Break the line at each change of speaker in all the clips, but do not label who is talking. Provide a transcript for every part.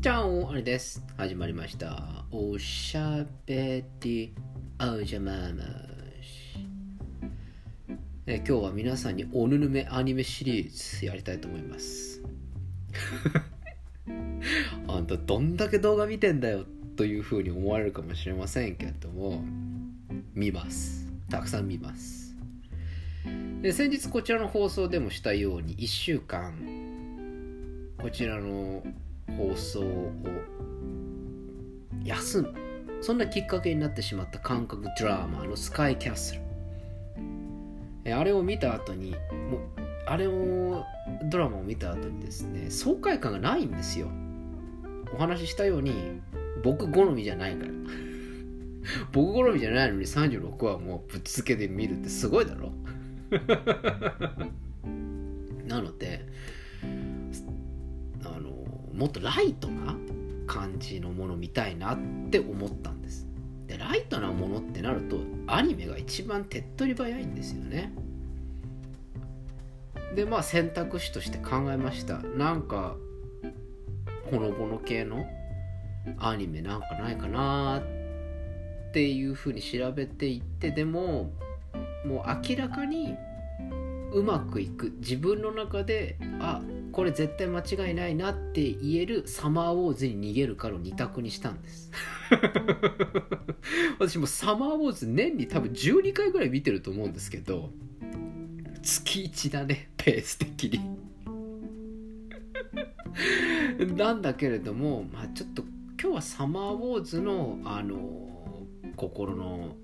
じゃあ、あれです。始まりました。おしゃべりおじゃままし。え今日は皆さんにおぬぬめアニメシリーズやりたいと思います。あんたどんだけ動画見てんだよというふうに思われるかもしれませんけども、見ます。たくさん見ます。で先日こちらの放送でもしたように1週間こちらの放送を休む。そんなきっかけになってしまった韓国ドラマの「スカイキャッスル」えあれを見た後にもうあれをドラマを見た後にですね爽快感がないんですよ。お話ししたように僕好みじゃないから。僕好みじゃないのに36話もうぶっつけで見るってすごいだろ。なのでもっとライトな感じのもの見たいなって思ったんです。でライトなものってなるとアニメが一番手っ取り早いんですよね。でまあ選択肢として考えました。なんかほのぼの系のアニメなんかないかなっていうふうに調べていってでももう明らかにうまくいく。自分の中であこれ絶対間違いないなって言えるサマーウォーズに逃げるかの2択にしたんです。私もサマーウォーズ年に多分12回ぐらい見てると思うんですけど月1だねペース的に。なんだけれども、まあ、ちょっと今日はサマーウォーズのあの心の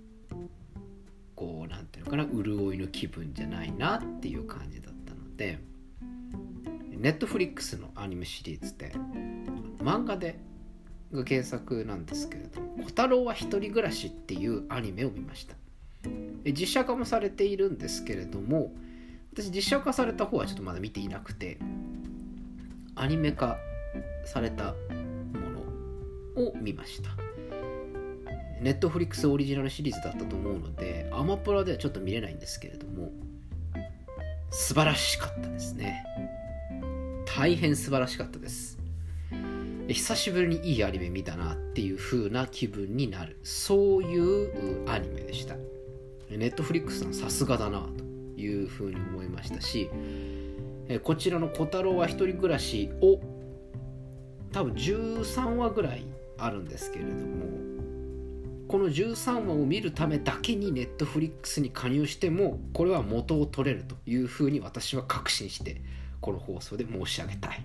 こうなんていうのかな潤いの気分じゃないなっていう感じだったのでネットフリックスのアニメシリーズで漫画でが原作なんですけれども「小太郎は一人暮らし」っていうアニメを見ました。実写化もされているんですけれども私実写化された方はちょっとまだ見ていなくてアニメ化されたものを見ました。ネットフリックスオリジナルシリーズだったと思うのでアマプラではちょっと見れないんですけれども素晴らしかったですね。大変素晴らしかったです。久しぶりにいいアニメ見たなっていう風な気分になる。そういうアニメでした。ネットフリックスさんさすがだなという風に思いましたしこちらの「小太郎は一人暮らし」を多分13話ぐらいあるんですけれどもこの13話を見るためだけにネットフリックスに加入してもこれは元を取れるというふうに私は確信してこの放送で申し上げたい。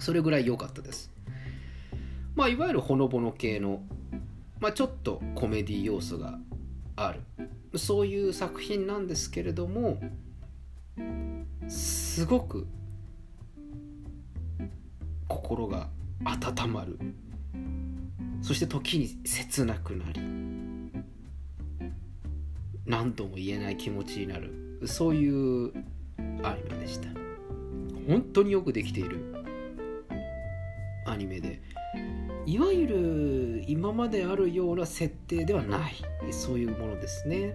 それぐらい良かったです。まあいわゆるほのぼの系の、まあ、ちょっとコメディ要素がある。そういう作品なんですけれどもすごく心が温まる。そして時に切なくなり何とも言えない気持ちになる。そういうアニメでした。本当によくできているアニメで。いわゆる今まであるような設定ではない。そういうものですね。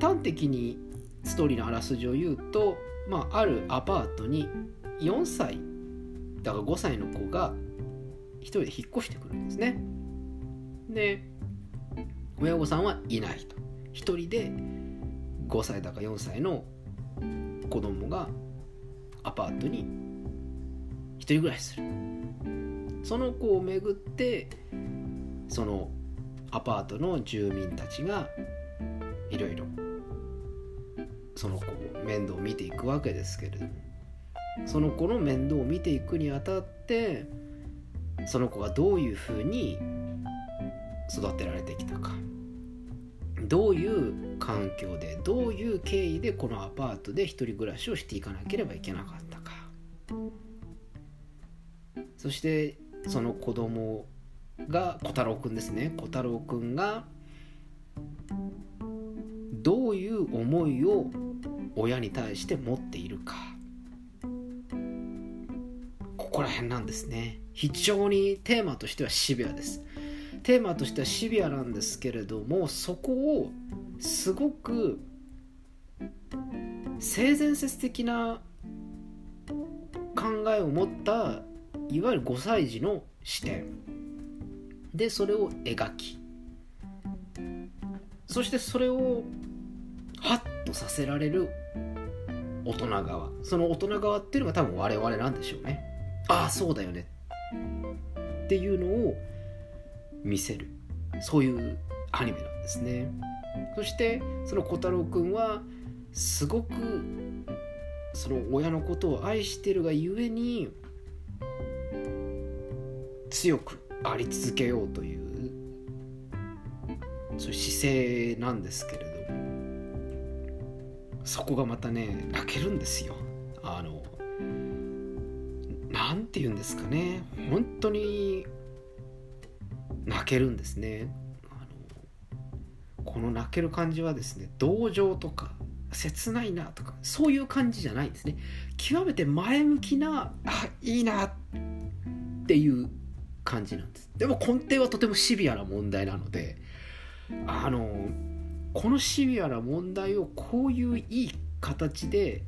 端的にストーリーのあらすじを言うと、まあ、あるアパートに4歳だから5歳の子が一人で引っ越してくるんですね。で親御さんはいないと。一人で5歳だか4歳の子供がアパートに一人暮らしする。その子をめぐってそのアパートの住民たちがいろいろその子を面倒を見ていくわけですけれどもその子の面倒を見ていくにあたってその子がどういうふうに育てられてきたか。どういう環境でどういう経緯でこのアパートで一人暮らしをしていかなければいけなかったか。そしてその子供が小太郎くんですね。小太郎くんがどういう思いを親に対して持っているか。ここら辺なんですね。非常にテーマとしてはシビアです。テーマとしてはシビアなんですけれどもそこをすごく性善説的な考えを持ったいわゆる5歳児の視点。でそれを描き。そしてそれをハッとさせられる大人側。その大人側っていうのが多分我々なんでしょうね。ああそうだよね。っていうのを見せる。そういうアニメなんですね。そしてその小太郎くんはすごくその親のことを愛してるがゆえに強くあり続けようというそういう姿勢なんですけれどもそこがまたね泣けるんですよ。あの何て言うんですかね。本当に泣けるんですね。あのこの泣ける感じはですね同情とか切ないなとかそういう感じじゃないんですね。極めて前向きなあいいなっていう感じなんです。でも根底はとてもシビアな問題なのであのこのシビアな問題をこういういい形で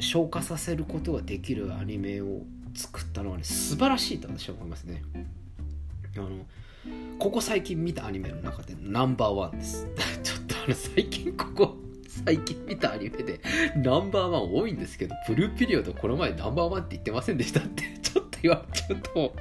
消化させることができるアニメを作ったのはね素晴らしいと私は思いますね。あのここ最近見たアニメの中でナンバーワンです。ちょっとあの最近ここ最近見たアニメでナンバーワン多いんですけどブルーピリオドこの前ナンバーワンって言ってませんでしたって。ちょっと言われちゃうと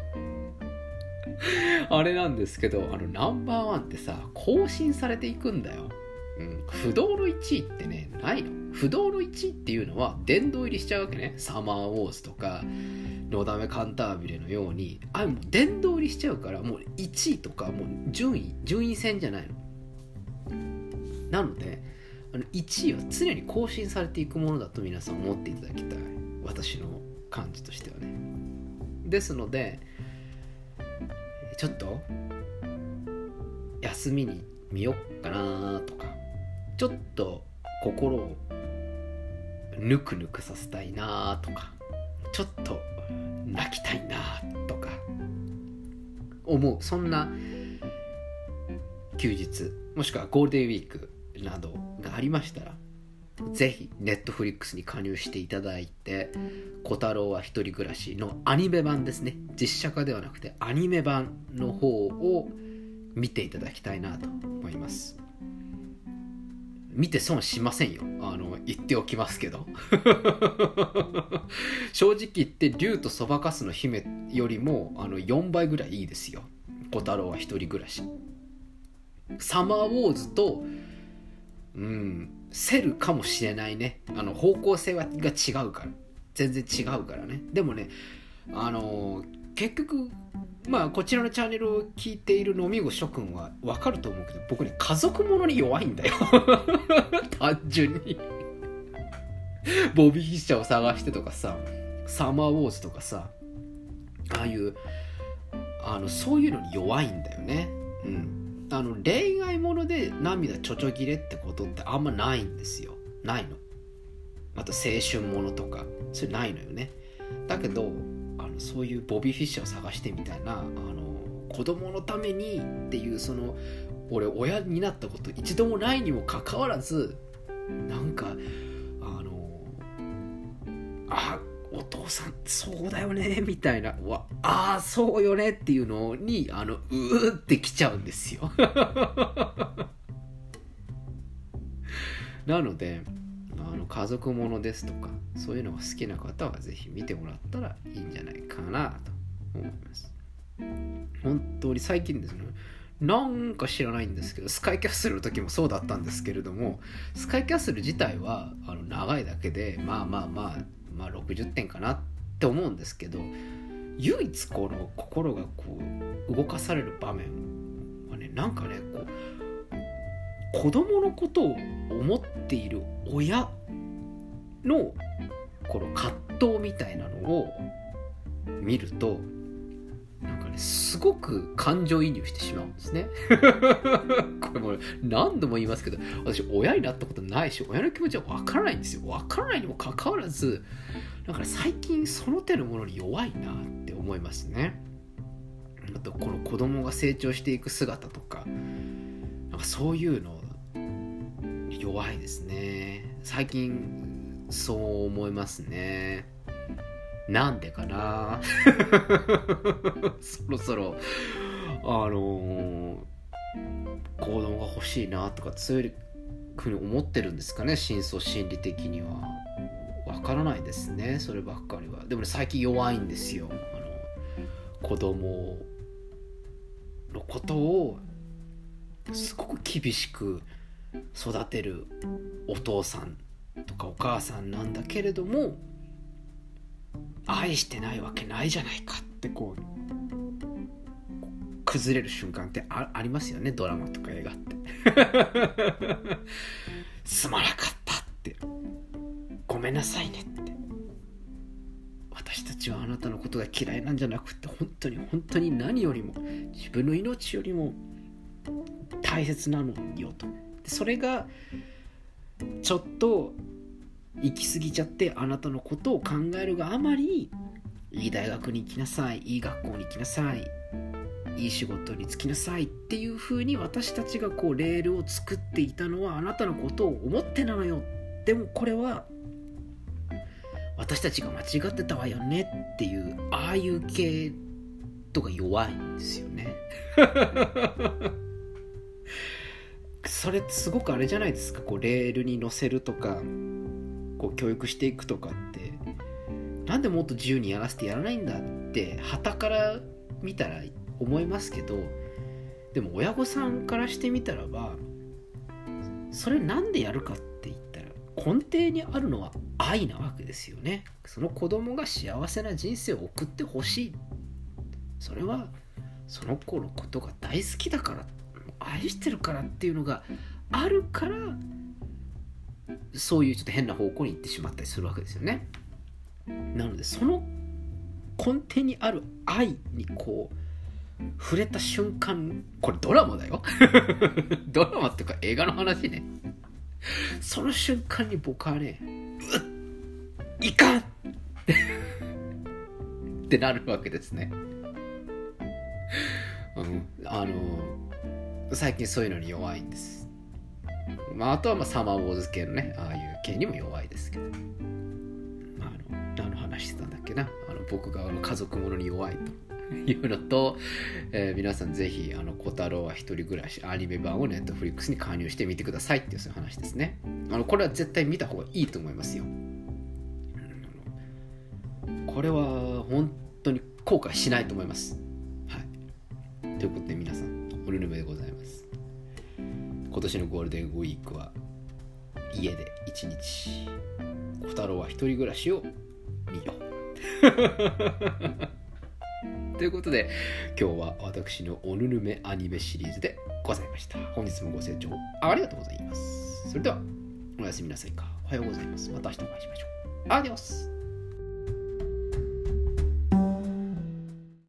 あれなんですけどあのナンバーワンってさ更新されていくんだよ。うん、不動の1位ってねないの。不動の1位っていうのは殿堂入りしちゃうわけね。サマーウォーズとかのだめカンタービレのようにあもう殿堂入りしちゃうからもう1位とかもう順位順位戦じゃないの。なのであの1位は常に更新されていくものだと皆さん思っていただきたい。私の感じとしてはね。ですのでちょっと休みに見よっかなとかちょっと心をぬくぬくさせたいなとかちょっと泣きたいなとか。思う。そんな休日もしくはゴールデンウィークなどがありましたらぜひネットフリックスに加入していただいて「小太郎は一人暮らし」のアニメ版ですね。実写化ではなくてアニメ版の方を見ていただきたいなと思います。見て損しませんよ。あの言っておきますけど。正直言って竜とそばかすの姫よりもあの4倍ぐらいいいですよ。小太郎は一人暮らし。サマーウォーズとうんセルかもしれないね。あの方向性はが違うから。全然違うからね。でもねあの結局まあこちらのチャンネルを聞いている飲み子諸君は分かると思うけど僕ね家族ものに弱いんだよ。単純に。ボビー・フィッシャーを探してとかさサマーウォーズとかさああいうあのそういうのに弱いんだよね。うん。あの恋愛もので涙ちょちょぎれってことってあんまないんですよ。ないの。あと青春ものとかそれないのよね。だけどそういうボビー・フィッシャーを探してみたいなあの子供のためにっていうその俺親になったこと一度もないにもかかわらずなんかあのあお父さんそうだよねみたいなわああそうよねっていうのにあのうーってきちゃうんですよ。なのでの家族ものですとかそういうのが好きな方は是非見てもらったらいいんじゃないかなと思います。本当に最近ですねなんか知らないんですけどスカイキャッスルの時もそうだったんですけれどもスカイキャッスル自体はあの長いだけでまあまあまあまあ60点かなって思うんですけど唯一この心がこう動かされる場面はねなんかねこう子供のことを思っている親のこの葛藤みたいなのを見るとなんかねすごく感情移入してしまうんですね。これも何度も言いますけど私親になったことないし親の気持ちは分からないんですよ。分からないにもかかわらずだから最近その手のものに弱いなって思いますね。あとこの子供が成長していく姿とかなんかそういうの弱いですね。最近そう思いますね。なんでかな？そろそろあのー、子供が欲しいなとかそういふうに思ってるんですかね？深層心理的には。わからないですねそればっかりは。でも、ね、最近弱いんですよ。あの子供のことをすごく厳しく育てるお父さんとかお母さんなんだけれども愛してないわけないじゃないかってこう崩れる瞬間ってありますよねドラマとか映画って。すまなかったって。ごめんなさいねって。私たちはあなたのことが嫌いなんじゃなくて本当に本当に何よりも自分の命よりも大切なのよと。それがちょっと行き過ぎちゃってあなたのことを考えるがあまりいい大学に行きなさいいい学校に行きなさいいい仕事に就きなさいっていうふうに私たちがこうレールを作っていたのはあなたのことを思ってなのよ。でもこれは私たちが間違ってたわよねっていうああいう系とか弱いんですよね。それすごくあれじゃないですか？こうレールに乗せるとかこう教育していくとかって。なんでもっと自由にやらせてやらないんだって旗から見たら思いますけどでも親御さんからしてみたらばそれなんでやるかって言ったら根底にあるのは愛なわけですよね。その子供が幸せな人生を送ってほしい。それはその子のことが大好きだから。愛してるからっていうのがあるからそういうちょっと変な方向に行ってしまったりするわけですよね。なのでその根底にある愛にこう触れた瞬間これドラマだよ。ドラマっていうか映画の話ね。その瞬間に僕はねうっいかんってなるわけですね。うんあの最近そういうのに弱いんですまあ、あとはまあサマーウォーズ系のねああいう系にも弱いですけど、まあ、あの何の話してたんだっけなあの僕があの家族ものに弱いというのと、えー、皆さんぜひ、あの、小太郎は一人暮らし、アニメ版をネットフリックスに加入してみてくださいっていうそういう話ですね。あの、これは絶対見た方がいいと思いますよ。これは本当に後悔しないと思います。はい。ということで皆さん、今年のゴールデンウィークは家で一日、小太郎は一人暮らしを見よう。ということで今日は私のおぬるめアニメシリーズでございました。本日もご清聴ありがとうございます。それではおやすみなさいか。おはようございます。また明日お会いしましょう。アディオス。